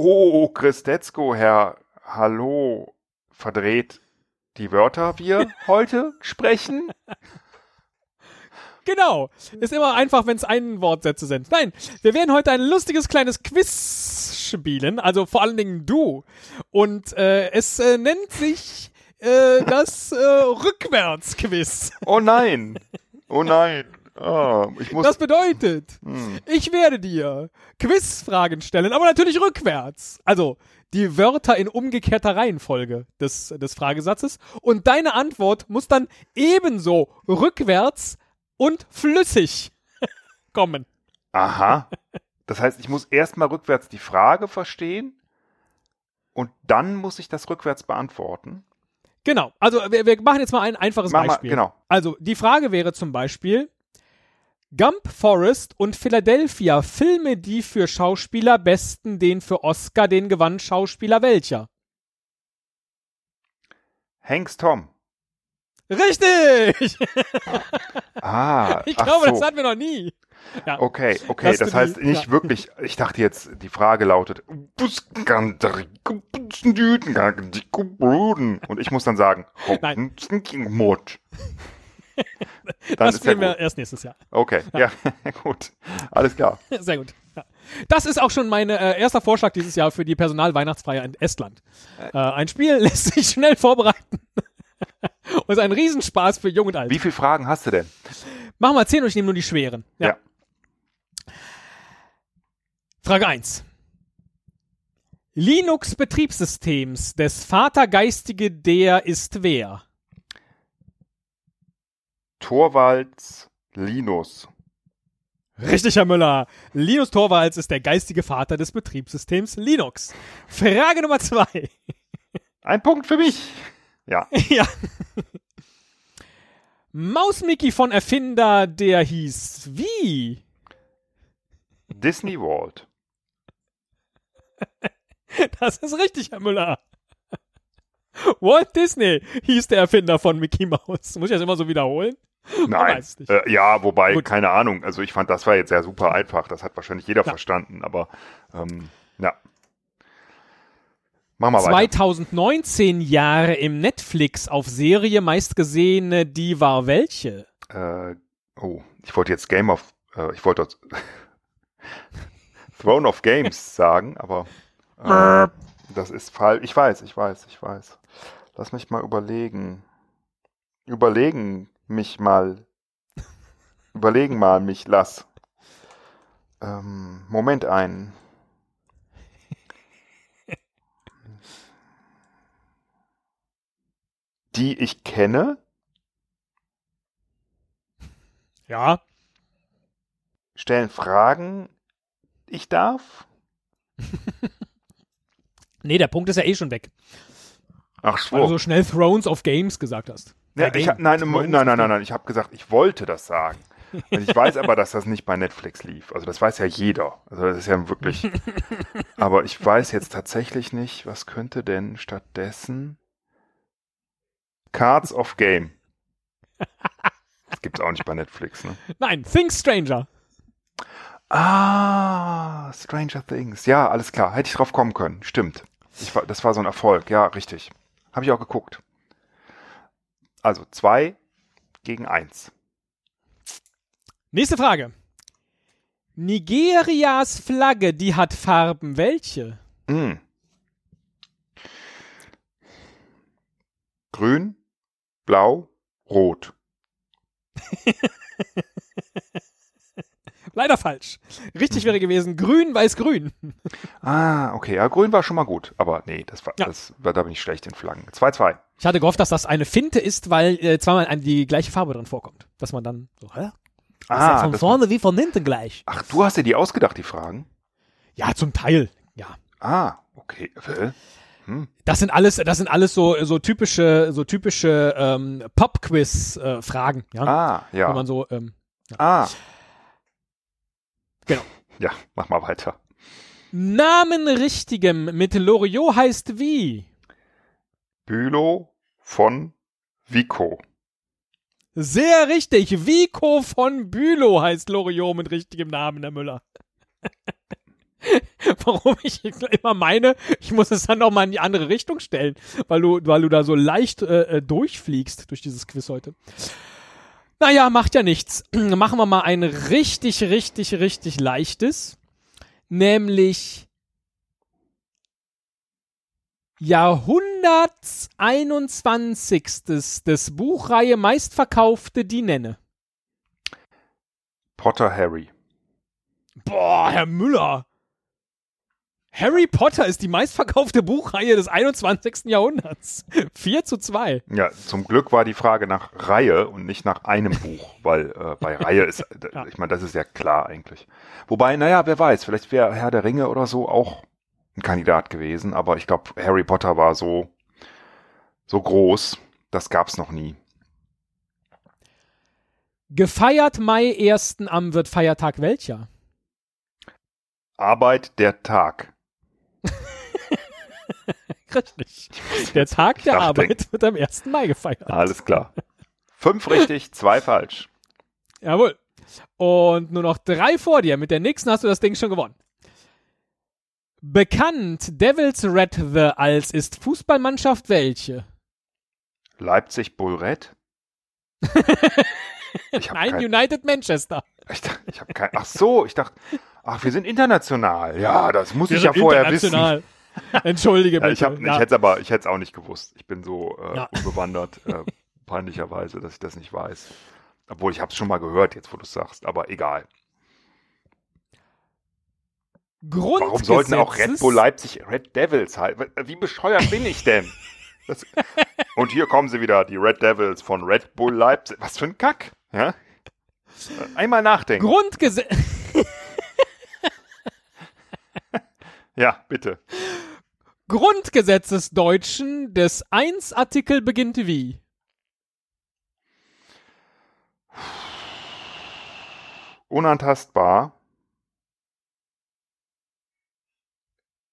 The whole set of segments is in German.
Oh, Christetzko, Herr, hallo, verdreht die Wörter wir heute sprechen? Genau. Ist immer einfach, wenn es Einwortsätze sind. Nein, wir werden heute ein lustiges kleines Quiz spielen, also vor allen Dingen du. Und äh, es äh, nennt sich äh, das äh, Rückwärtsquiz. Oh nein. Oh nein. Oh. Das bedeutet, hm. ich werde dir Quizfragen stellen, aber natürlich rückwärts. Also die Wörter in umgekehrter Reihenfolge des, des Fragesatzes. Und deine Antwort muss dann ebenso rückwärts und flüssig kommen. Aha. Das heißt, ich muss erstmal rückwärts die Frage verstehen und dann muss ich das rückwärts beantworten. Genau. Also wir, wir machen jetzt mal ein einfaches Mach Beispiel. Mal, genau. Also die Frage wäre zum Beispiel, Gump Forest und Philadelphia, Filme, die für Schauspieler besten, den für Oscar, den gewann Schauspieler welcher? Hanks Tom. Richtig! ah, ich glaube, so. das hatten wir noch nie. Ja. Okay, okay, das heißt die, nicht ja. wirklich, ich dachte jetzt, die Frage lautet, und ich muss dann sagen, Nein. Dann das spielen ja wir erst nächstes Jahr. Okay, ja, ja gut. Alles klar. Sehr gut. Ja. Das ist auch schon mein äh, erster Vorschlag dieses Jahr für die Personalweihnachtsfeier in Estland. Äh, ein Spiel lässt sich schnell vorbereiten. und ist ein Riesenspaß für Jung und Alt. Wie viele Fragen hast du denn? Machen wir zehn und ich nehme nur die schweren. Ja. ja. Frage 1. Linux-Betriebssystems des Vatergeistige der ist wer? Torvalds Linus. Richtig, Herr Müller. Linus Torvalds ist der geistige Vater des Betriebssystems Linux. Frage Nummer zwei. Ein Punkt für mich. Ja. ja. Mausmickey von Erfinder, der hieß wie? Disney World. Das ist richtig, Herr Müller. Walt Disney hieß der Erfinder von Mickey Mouse. Muss ich das immer so wiederholen? Nein. Äh, ja, wobei, Gut. keine Ahnung. Also ich fand, das war jetzt ja super einfach. Das hat wahrscheinlich jeder ja. verstanden. Aber ähm, ja. Mach mal 2019 weiter. Jahre im Netflix auf Serie meistgesehene, die war welche? Äh, oh, ich wollte jetzt Game of, äh, ich wollte Throne of Games sagen, aber äh, das ist falsch. Ich weiß, ich weiß, ich weiß. Lass mich mal überlegen. Überlegen mich mal. überlegen mal mich, lass. Ähm, Moment ein. Die ich kenne. Ja. Stellen Fragen. Ich darf. nee, der Punkt ist ja eh schon weg. Ach so. Weil du so schnell Thrones of Games gesagt hast. Ja, ich nein, nein, nein, nein, nein, ich habe gesagt, ich wollte das sagen. Und ich weiß aber, dass das nicht bei Netflix lief. Also das weiß ja jeder. Also das ist ja wirklich. aber ich weiß jetzt tatsächlich nicht, was könnte denn stattdessen Cards of Game. Das gibt's auch nicht bei Netflix, ne? Nein, Think Stranger. Ah, Stranger Things. Ja, alles klar. Hätte ich drauf kommen können. Stimmt. War, das war so ein Erfolg. Ja, richtig. Habe ich auch geguckt. Also zwei gegen eins. Nächste Frage. Nigerias Flagge, die hat Farben welche? Mm. Grün, blau, rot. Leider falsch. Richtig wäre gewesen grün, weiß, grün. Ah, okay. Ja, grün war schon mal gut. Aber nee, das war, ja. das war da bin ich schlecht in Flaggen. 2-2. Ich hatte gehofft, dass das eine Finte ist, weil äh, zweimal die gleiche Farbe drin vorkommt. Dass man dann so, hä? Das ah, ist ja von vorne wie von hinten gleich. Ach, du hast dir die ausgedacht, die Fragen? Ja, zum Teil, ja. Ah, okay. Hm. Das sind alles, das sind alles so, so typische, so typische ähm, Pop-Quiz-Fragen, äh, ja. Ah, ja. Wo man so, ähm, ja. Ah. Genau. Ja, mach mal weiter. Namen richtigem mit Loriot heißt wie? Bülow von Vico. Sehr richtig. Vico von Bülow heißt Loriot mit richtigem Namen, Herr Müller. warum ich immer meine, ich muss es dann nochmal in die andere Richtung stellen, weil du, weil du da so leicht äh, äh, durchfliegst durch dieses Quiz heute. Naja, macht ja nichts. Machen wir mal ein richtig, richtig, richtig leichtes. Nämlich Jahrhundertseinundzwanzigstes des Buchreihe meistverkaufte die nenne. Potter Harry. Boah, Herr Müller. Harry Potter ist die meistverkaufte Buchreihe des 21. Jahrhunderts. 4 zu 2. Ja, zum Glück war die Frage nach Reihe und nicht nach einem Buch, weil äh, bei Reihe ist, äh, ja. ich meine, das ist ja klar eigentlich. Wobei, naja, wer weiß, vielleicht wäre Herr der Ringe oder so auch ein Kandidat gewesen, aber ich glaube, Harry Potter war so, so groß, das gab's noch nie. Gefeiert Mai 1. am wird Feiertag welcher? Arbeit der Tag. Richtig. Der Tag der Arbeit wird am 1. Mai gefeiert. Alles klar. Fünf richtig, zwei falsch. Jawohl. Und nur noch drei vor dir. Mit der nächsten hast du das Ding schon gewonnen. Bekannt Devils Red the als ist Fußballmannschaft welche? Leipzig Bull Red? Nein, kein, United Manchester. Ich, ich habe kein. Ach so, ich dachte, ach, wir sind international. Ja, das muss wir ich ja vorher wissen. Entschuldige bitte. Ja, ich, hab, ja. ich hätte es aber, ich hätte es auch nicht gewusst. Ich bin so äh, ja. unbewandert, äh, peinlicherweise, dass ich das nicht weiß. Obwohl ich habe es schon mal gehört, jetzt wo du es sagst. Aber egal. Warum sollten auch Red Bull Leipzig Red Devils halt? Wie bescheuert bin ich denn? Das, und hier kommen sie wieder, die Red Devils von Red Bull Leipzig. Was für ein Kack, ja? Einmal nachdenken. Grundgesetz. ja, bitte. Grundgesetz des Deutschen des 1 Artikel beginnt wie? Unantastbar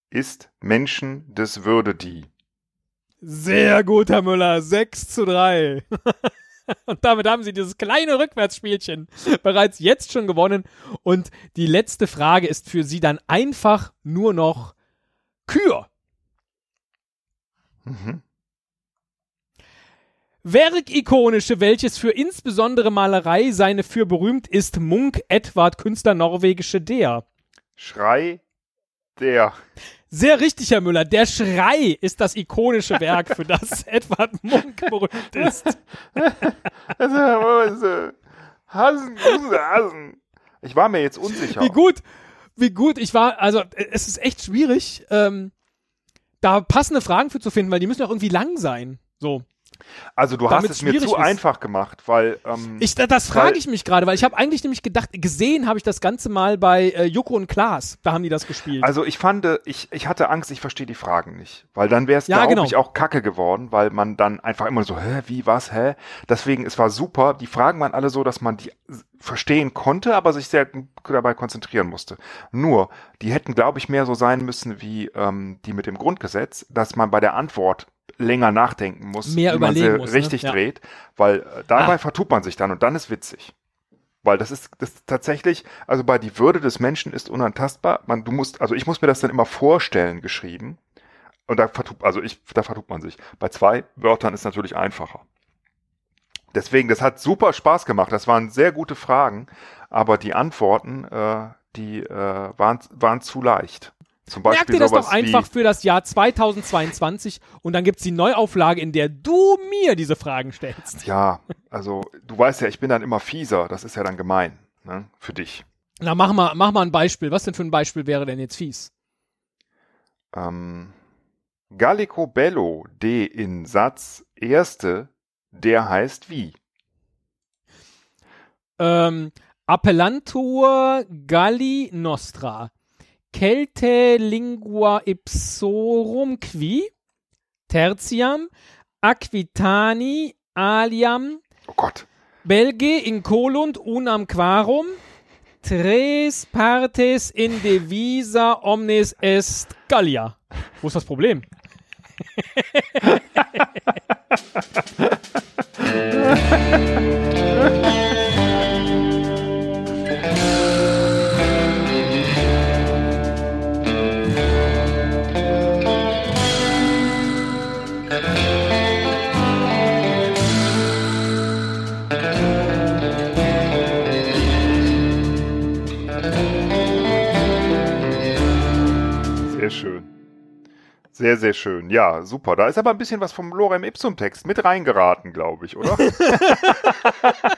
ist Menschen des Würde die. Sehr gut, Herr Müller. 6 zu 3. Und damit haben Sie dieses kleine Rückwärtsspielchen bereits jetzt schon gewonnen. Und die letzte Frage ist für Sie dann einfach nur noch Kür. Mhm. Werk ikonische, welches für insbesondere Malerei seine für berühmt ist, Munk Edward Künstler norwegische der. Schrei der. Sehr richtig, Herr Müller. Der Schrei ist das ikonische Werk, für das Edward Munk berühmt ist. Hasen, Hasen. Ich war mir jetzt unsicher. Wie gut, wie gut ich war. Also, es ist echt schwierig, ähm, da passende Fragen für zu finden, weil die müssen auch irgendwie lang sein. So. Also du hast es mir zu ist. einfach gemacht, weil ähm, ich das frage ich mich gerade, weil ich habe eigentlich nämlich gedacht, gesehen habe ich das Ganze mal bei äh, Joko und Klaas, da haben die das gespielt. Also ich fand, ich, ich hatte Angst, ich verstehe die Fragen nicht, weil dann wäre es ja, glaube genau. ich auch Kacke geworden, weil man dann einfach immer so, hä, wie, was, hä? Deswegen, es war super. Die Fragen waren alle so, dass man die verstehen konnte, aber sich sehr dabei konzentrieren musste. Nur, die hätten, glaube ich, mehr so sein müssen wie ähm, die mit dem Grundgesetz, dass man bei der Antwort länger nachdenken muss, Mehr wie man sie muss, ne? richtig ne? dreht, weil äh, dabei ah. vertut man sich dann und dann ist witzig. Weil das ist, das ist tatsächlich, also bei die Würde des Menschen ist unantastbar. Man, du musst, also ich muss mir das dann immer vorstellen geschrieben. Und da vertut, also ich, da vertut man sich. Bei zwei Wörtern ist natürlich einfacher. Deswegen, das hat super Spaß gemacht. Das waren sehr gute Fragen, aber die Antworten, äh, die äh, waren, waren zu leicht. Zum Beispiel Merk dir das doch einfach für das Jahr 2022 und dann gibt es die Neuauflage, in der du mir diese Fragen stellst. Ja, also du weißt ja, ich bin dann immer fieser. Das ist ja dann gemein ne, für dich. Na, mach mal, mach mal ein Beispiel. Was denn für ein Beispiel wäre denn jetzt fies? Ähm, Gallico Bello, D in Satz, erste, der heißt wie? Ähm, Appellantur Galli Nostra. Celte lingua ipsorum qui, tertiam, aquitani aliam, oh Gott. Belge in colunt unam quarum, tres partes in divisa omnes est Gallia. Wo ist das Problem? Sehr, sehr schön. Ja, super. Da ist aber ein bisschen was vom Lorem Ipsum Text mit reingeraten, glaube ich, oder?